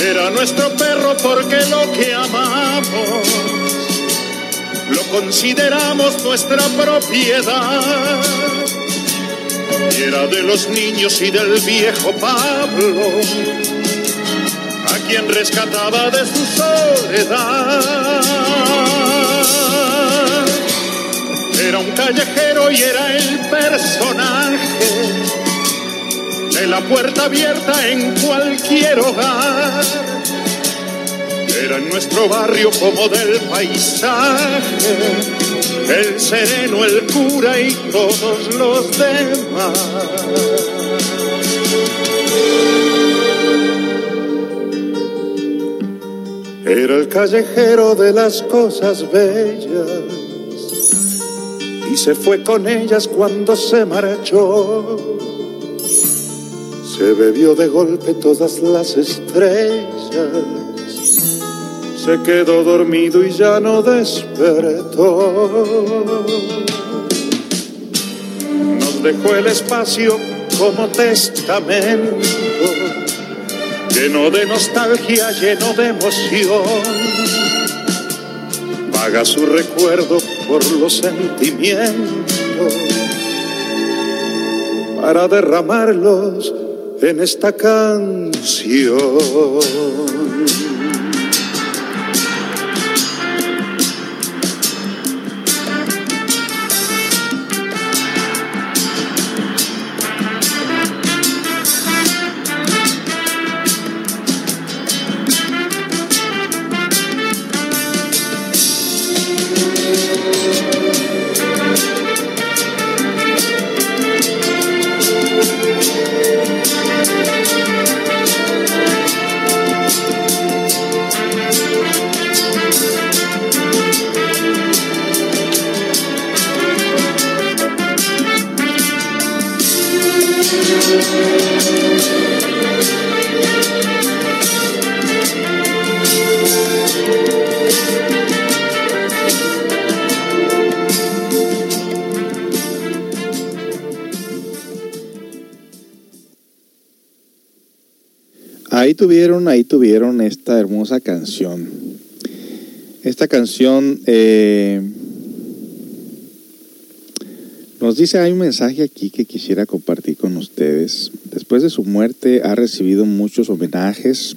Era nuestro perro porque lo que amamos lo consideramos nuestra propiedad. Y era de los niños y del viejo Pablo, a quien rescataba de su soledad. Era un callejero y era el personaje de la puerta abierta en cualquier hogar. Era en nuestro barrio como del paisaje, el sereno, el cura y todos los demás. Era el callejero de las cosas bellas y se fue con ellas cuando se marchó. Se bebió de golpe todas las estrellas, se quedó dormido y ya no despertó. Nos dejó el espacio como testamento, lleno de nostalgia, lleno de emoción vaga su recuerdo por los sentimientos para derramarlos en esta canción. Ahí tuvieron esta hermosa canción. Esta canción eh, nos dice, hay un mensaje aquí que quisiera compartir con ustedes. Después de su muerte ha recibido muchos homenajes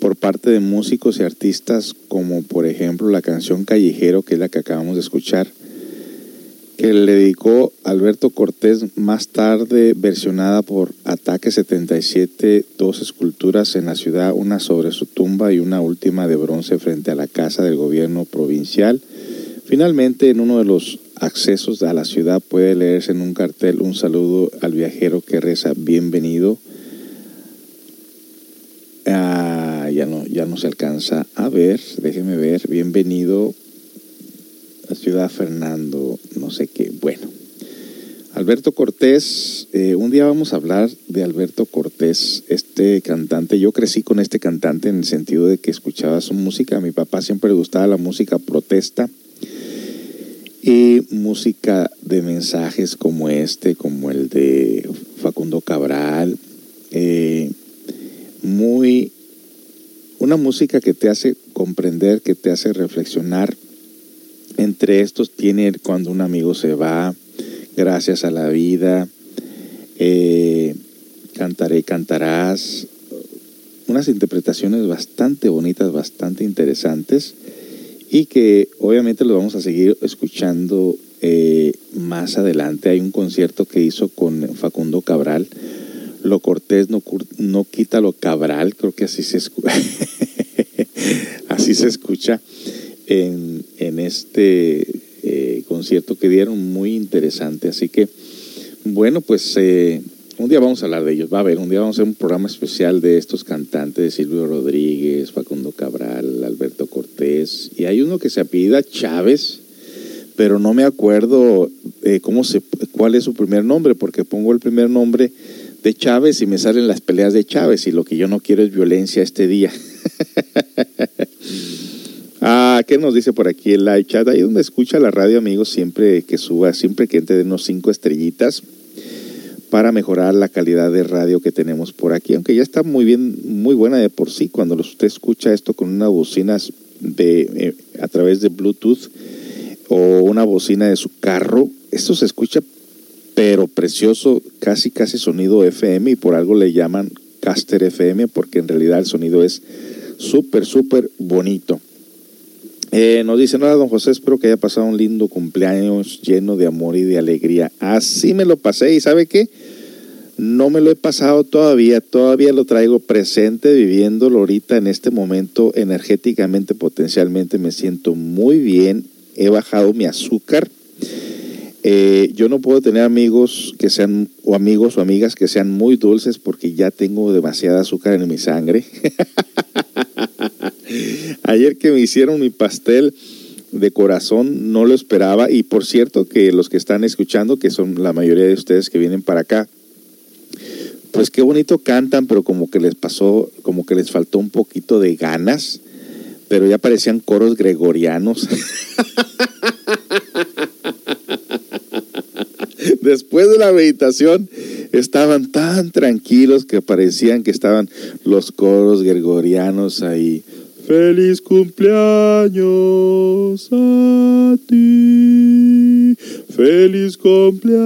por parte de músicos y artistas como por ejemplo la canción Callejero, que es la que acabamos de escuchar que le dedicó Alberto Cortés más tarde versionada por Ataque 77, dos esculturas en la ciudad, una sobre su tumba y una última de bronce frente a la casa del gobierno provincial. Finalmente, en uno de los accesos a la ciudad puede leerse en un cartel un saludo al viajero que reza bienvenido. Ah, ya, no, ya no se alcanza a ver, déjeme ver, bienvenido ciudad Fernando, no sé qué. Bueno, Alberto Cortés, eh, un día vamos a hablar de Alberto Cortés, este cantante. Yo crecí con este cantante en el sentido de que escuchaba su música. A mi papá siempre le gustaba la música protesta y música de mensajes como este, como el de Facundo Cabral. Eh, muy una música que te hace comprender, que te hace reflexionar entre estos tiene cuando un amigo se va, gracias a la vida, eh, cantaré, cantarás, unas interpretaciones bastante bonitas, bastante interesantes y que obviamente lo vamos a seguir escuchando eh, más adelante. Hay un concierto que hizo con Facundo Cabral, Lo Cortés no, no quita lo Cabral, creo que así se, [laughs] así se escucha en, este eh, concierto que dieron, muy interesante. Así que, bueno, pues eh, un día vamos a hablar de ellos. Va a haber, un día vamos a hacer un programa especial de estos cantantes, de Silvio Rodríguez, Facundo Cabral, Alberto Cortés. Y hay uno que se apellida Chávez, pero no me acuerdo eh, cómo se, cuál es su primer nombre, porque pongo el primer nombre de Chávez y me salen las peleas de Chávez y lo que yo no quiero es violencia este día. [laughs] Ah, ¿qué nos dice por aquí el live chat? Ahí donde escucha la radio, amigos, siempre que suba, siempre que entre unos cinco estrellitas para mejorar la calidad de radio que tenemos por aquí, aunque ya está muy bien, muy buena de por sí. Cuando usted escucha esto con una bocina de, eh, a través de Bluetooth o una bocina de su carro, esto se escucha pero precioso, casi casi sonido FM y por algo le llaman Caster FM porque en realidad el sonido es súper, súper bonito. Eh, nos dice, nada, don José, espero que haya pasado un lindo cumpleaños lleno de amor y de alegría. Así me lo pasé y ¿sabe qué? No me lo he pasado todavía, todavía lo traigo presente, viviéndolo ahorita en este momento energéticamente, potencialmente me siento muy bien, he bajado mi azúcar. Eh, yo no puedo tener amigos que sean, o amigos o amigas que sean muy dulces porque ya tengo demasiada azúcar en mi sangre. [laughs] Ayer que me hicieron mi pastel de corazón, no lo esperaba. Y por cierto, que los que están escuchando, que son la mayoría de ustedes que vienen para acá, pues qué bonito cantan, pero como que les pasó, como que les faltó un poquito de ganas, pero ya parecían coros gregorianos. [laughs] Después de la meditación estaban tan tranquilos que parecían que estaban los coros gregorianos ahí Feliz cumpleaños a ti. Feliz cumpleaños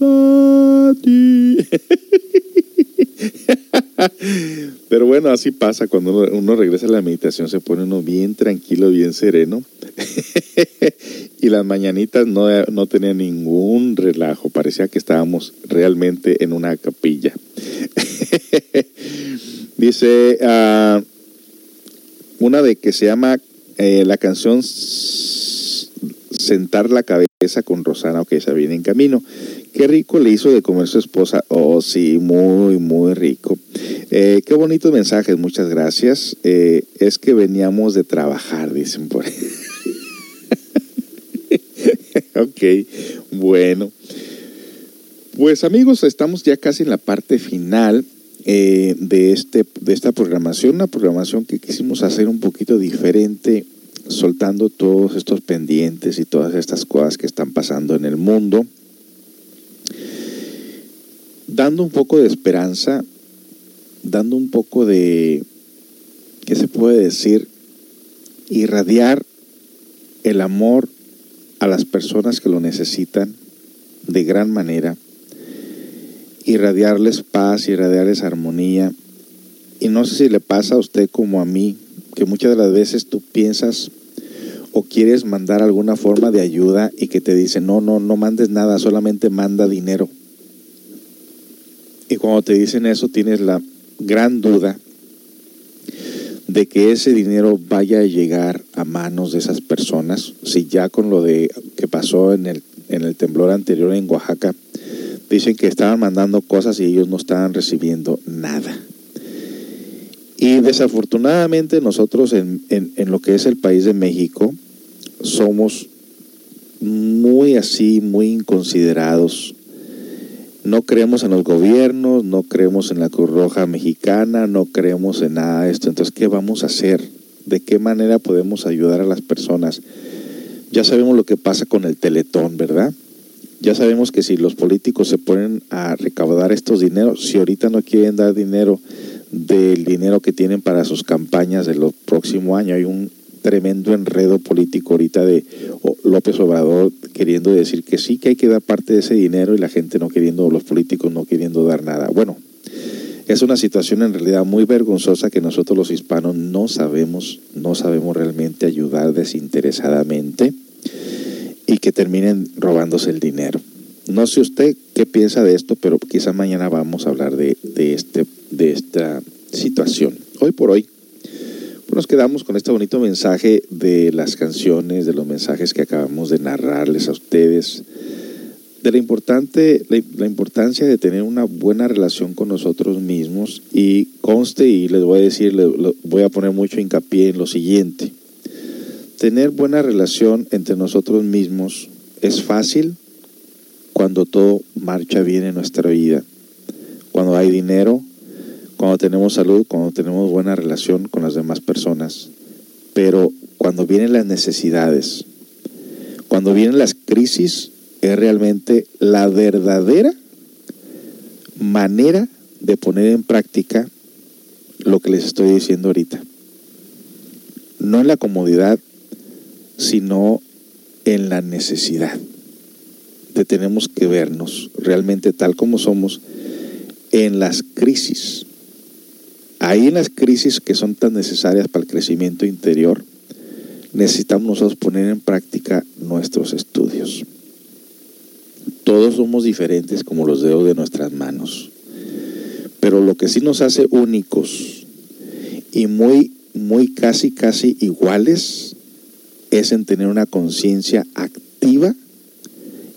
a ti. [laughs] Pero bueno, así pasa cuando uno, regresa a la meditación, se pone uno bien tranquilo, bien sereno. [laughs] y las mañanitas no, no tenían ningún relajo, parecía que estábamos realmente en una capilla. [laughs] Dice uh, una de que se llama eh, la canción Sentar la cabeza con Rosana, que esa viene en camino. Qué rico le hizo de comer su esposa. Oh, sí, muy, muy rico. Eh, qué bonitos mensajes, muchas gracias. Eh, es que veníamos de trabajar, dicen por ahí. [laughs] ok, bueno. Pues amigos, estamos ya casi en la parte final eh, de, este, de esta programación, una programación que quisimos hacer un poquito diferente, soltando todos estos pendientes y todas estas cosas que están pasando en el mundo, dando un poco de esperanza dando un poco de, ¿qué se puede decir? Irradiar el amor a las personas que lo necesitan de gran manera, irradiarles paz, irradiarles armonía. Y no sé si le pasa a usted como a mí, que muchas de las veces tú piensas quieres mandar alguna forma de ayuda y que te dicen, no, no, no mandes nada, solamente manda dinero. Y cuando te dicen eso tienes la gran duda de que ese dinero vaya a llegar a manos de esas personas, si ya con lo de que pasó en el, en el temblor anterior en Oaxaca, dicen que estaban mandando cosas y ellos no estaban recibiendo nada. Y desafortunadamente nosotros en, en, en lo que es el país de México somos muy así, muy inconsiderados no creemos en los gobiernos, no creemos en la Cruz Roja Mexicana, no creemos en nada de esto. Entonces, ¿qué vamos a hacer? ¿De qué manera podemos ayudar a las personas? Ya sabemos lo que pasa con el teletón, ¿verdad? Ya sabemos que si los políticos se ponen a recaudar estos dineros, si ahorita no quieren dar dinero del dinero que tienen para sus campañas de los próximo año, hay un tremendo enredo político ahorita de López Obrador queriendo decir que sí, que hay que dar parte de ese dinero y la gente no queriendo, los políticos no queriendo dar nada. Bueno, es una situación en realidad muy vergonzosa que nosotros los hispanos no sabemos, no sabemos realmente ayudar desinteresadamente y que terminen robándose el dinero. No sé usted qué piensa de esto, pero quizá mañana vamos a hablar de, de, este, de esta situación. Hoy por hoy nos quedamos con este bonito mensaje de las canciones, de los mensajes que acabamos de narrarles a ustedes, de la, importante, la, importancia de tener una buena relación con nosotros mismos y conste y les voy a decir, les, voy a poner mucho hincapié en lo siguiente. Tener buena relación entre nosotros mismos es fácil cuando todo marcha bien en nuestra vida, cuando hay dinero, cuando tenemos salud, cuando tenemos buena relación con las demás personas. Pero cuando vienen las necesidades, cuando vienen las crisis, es realmente la verdadera manera de poner en práctica lo que les estoy diciendo ahorita. No en la comodidad, sino en la necesidad de tenemos que vernos realmente tal como somos en las crisis Ahí en las crisis que son tan necesarias para el crecimiento interior, necesitamos nosotros poner en práctica nuestros estudios. Todos somos diferentes como los dedos de nuestras manos, pero lo que sí nos hace únicos y muy, muy casi, casi iguales es en tener una conciencia activa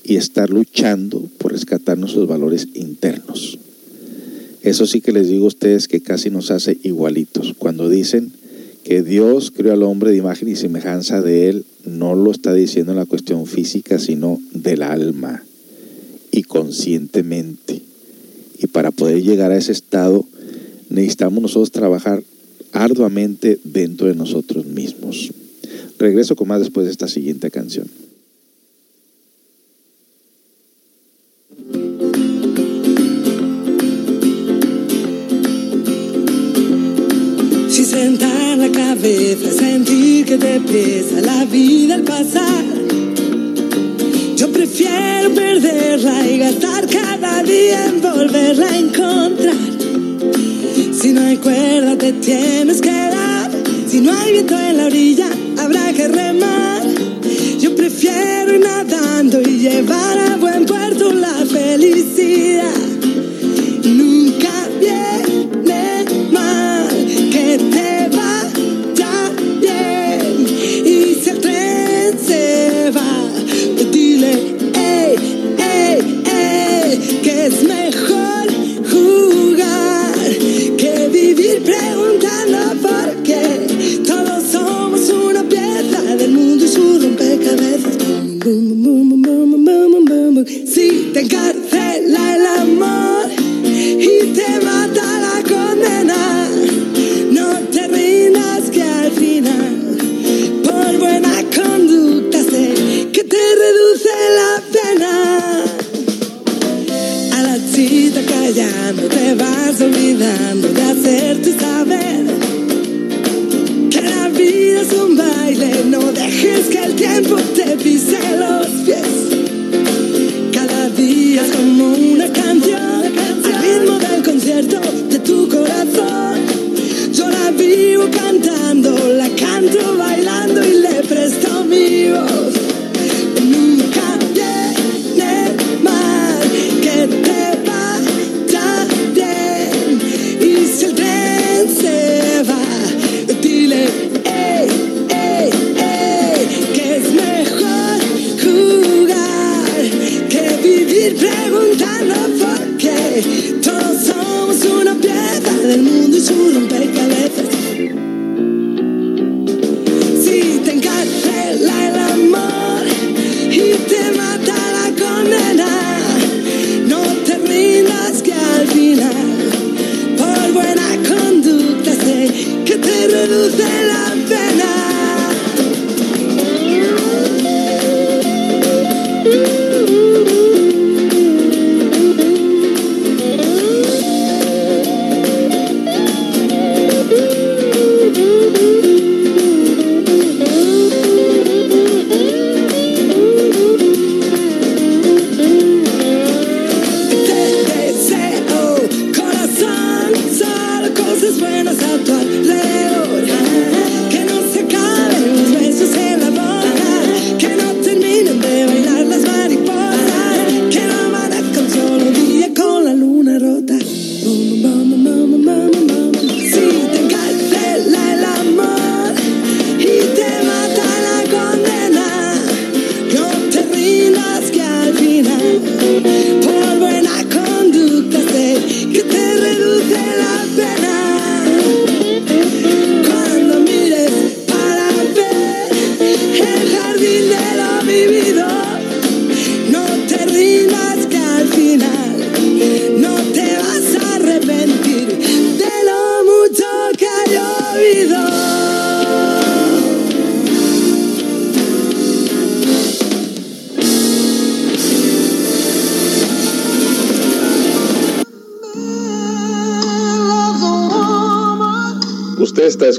y estar luchando por rescatar nuestros valores internos. Eso sí que les digo a ustedes que casi nos hace igualitos. Cuando dicen que Dios creó al hombre de imagen y semejanza de él, no lo está diciendo en la cuestión física, sino del alma y conscientemente. Y para poder llegar a ese estado, necesitamos nosotros trabajar arduamente dentro de nosotros mismos. Regreso con más después de esta siguiente canción. Sentir que te pesa la vida al pasar. Yo prefiero perderla y gastar cada día en volverla a encontrar. Si no hay cuerda te tienes que dar, si no hay viento en la orilla habrá que remar. Yo prefiero ir nadando y llevar a buen puerto la felicidad. Nunca viene te encarcela el amor y te mata la condena. No te rindas que al final, por buena conducta sé que te reduce la pena. A la chita callando te vas olvidando de hacerte saber que la vida es un baile. No dejes que el tiempo te pise los pies. Como una canción, al ritmo del concierto de tu corazón. Yo la vivo cantando,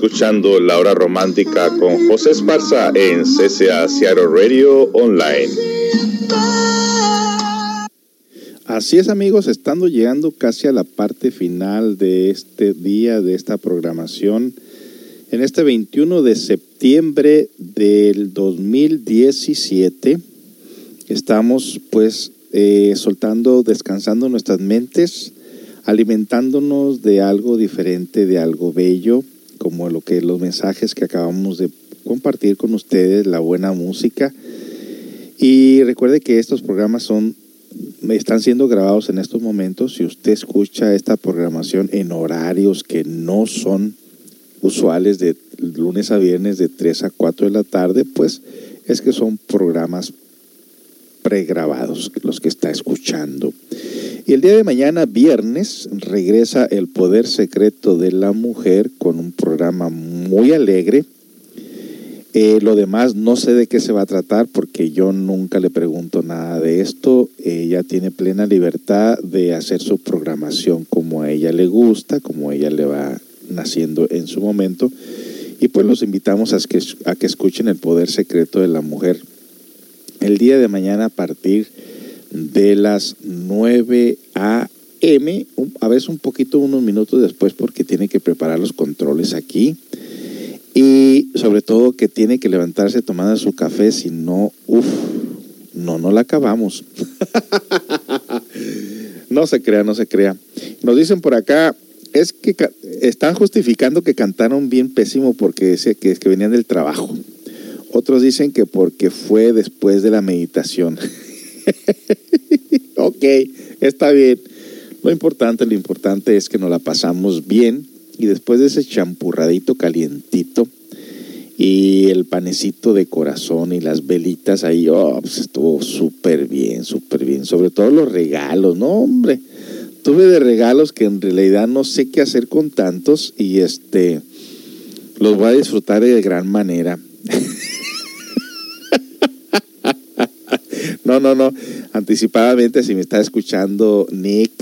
escuchando La Hora Romántica con José Esparza en CCA Seattle Radio Online. Así es amigos, estando llegando casi a la parte final de este día, de esta programación, en este 21 de septiembre del 2017, estamos pues eh, soltando, descansando nuestras mentes, alimentándonos de algo diferente, de algo bello, como lo que los mensajes que acabamos de compartir con ustedes, la buena música. Y recuerde que estos programas son están siendo grabados en estos momentos. Si usted escucha esta programación en horarios que no son usuales de lunes a viernes de 3 a 4 de la tarde, pues es que son programas pregrabados los que está escuchando. Y el día de mañana, viernes, regresa El Poder Secreto de la Mujer con un programa muy alegre. Eh, lo demás no sé de qué se va a tratar porque yo nunca le pregunto nada de esto. Ella tiene plena libertad de hacer su programación como a ella le gusta, como a ella le va naciendo en su momento. Y pues los invitamos a que, a que escuchen El Poder Secreto de la Mujer el día de mañana a partir de las 9 a.m., a veces un poquito, unos minutos después, porque tiene que preparar los controles aquí. Y sobre todo que tiene que levantarse tomando su café, si no, uff, no, no la acabamos. [laughs] no se crea, no se crea. Nos dicen por acá, es que están justificando que cantaron bien pésimo porque que, que venían del trabajo. Otros dicen que porque fue después de la meditación. [laughs] ok, está bien. Lo importante, lo importante es que nos la pasamos bien y después de ese champurradito calientito y el panecito de corazón y las velitas ahí, oh, pues estuvo súper bien, súper bien. Sobre todo los regalos, no hombre. Tuve de regalos que en realidad no sé qué hacer con tantos y este los voy a disfrutar de gran manera. No, no, no. Anticipadamente, si me está escuchando Nick,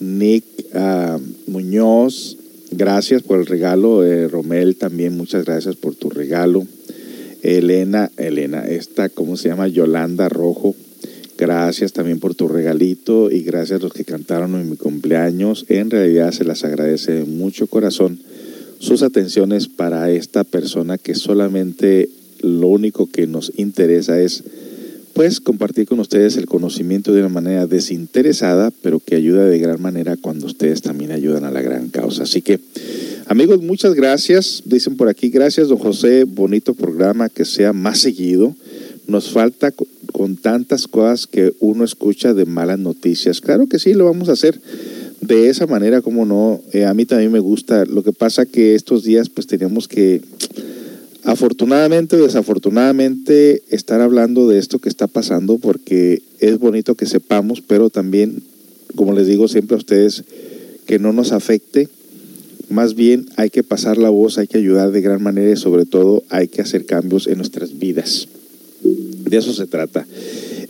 Nick uh, Muñoz, gracias por el regalo. Eh, Romel también, muchas gracias por tu regalo. Elena, Elena, esta, ¿cómo se llama? Yolanda Rojo. Gracias también por tu regalito y gracias a los que cantaron en mi cumpleaños. En realidad se las agradece de mucho corazón sus atenciones para esta persona que solamente lo único que nos interesa es pues compartir con ustedes el conocimiento de una manera desinteresada, pero que ayuda de gran manera cuando ustedes también ayudan a la gran causa. Así que, amigos, muchas gracias. Dicen por aquí, gracias, don José, bonito programa, que sea más seguido. Nos falta con tantas cosas que uno escucha de malas noticias. Claro que sí, lo vamos a hacer de esa manera, como no. Eh, a mí también me gusta. Lo que pasa que estos días pues teníamos que afortunadamente o desafortunadamente estar hablando de esto que está pasando porque es bonito que sepamos, pero también, como les digo siempre a ustedes, que no nos afecte. Más bien hay que pasar la voz, hay que ayudar de gran manera y sobre todo hay que hacer cambios en nuestras vidas. De eso se trata.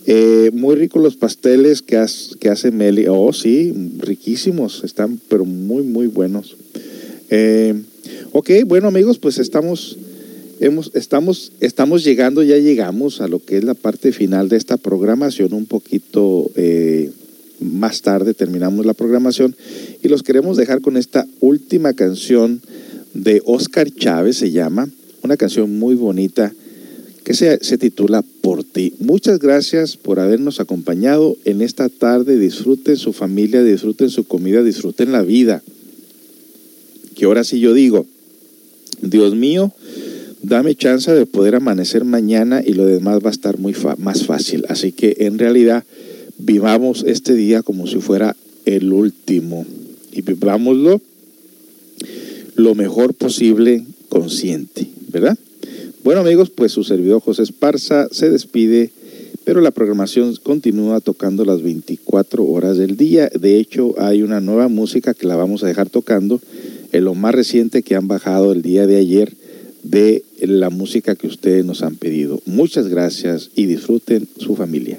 Eh, muy ricos los pasteles que, que hace Meli. Oh, sí, riquísimos. Están, pero muy, muy buenos. Eh, ok, bueno amigos, pues estamos Estamos, estamos llegando, ya llegamos a lo que es la parte final de esta programación, un poquito eh, más tarde terminamos la programación y los queremos dejar con esta última canción de Oscar Chávez, se llama, una canción muy bonita que se, se titula Por ti. Muchas gracias por habernos acompañado en esta tarde, disfruten su familia, disfruten su comida, disfruten la vida. Que ahora sí yo digo, Dios mío, dame chance de poder amanecer mañana y lo demás va a estar muy más fácil. Así que en realidad vivamos este día como si fuera el último y vivámoslo lo mejor posible consciente, ¿verdad? Bueno amigos, pues su servidor José Esparza se despide, pero la programación continúa tocando las 24 horas del día. De hecho, hay una nueva música que la vamos a dejar tocando, en lo más reciente que han bajado el día de ayer de la música que ustedes nos han pedido. Muchas gracias y disfruten su familia.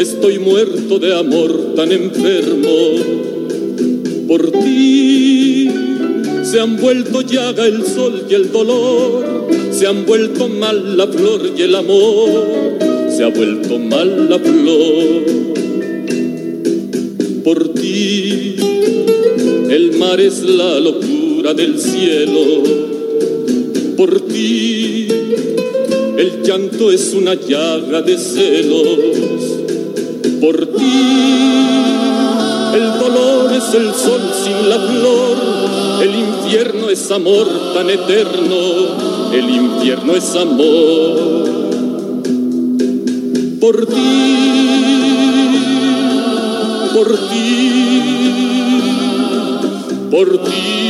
Estoy muerto de amor tan enfermo. Por ti se han vuelto llaga el sol y el dolor. Se han vuelto mal la flor y el amor. Se ha vuelto mal la flor. Por ti el mar es la locura del cielo. Por ti el llanto es una llaga de celos por ti. El dolor es el sol sin la flor, el infierno es amor tan eterno, el infierno es amor. Por ti, por ti, por ti.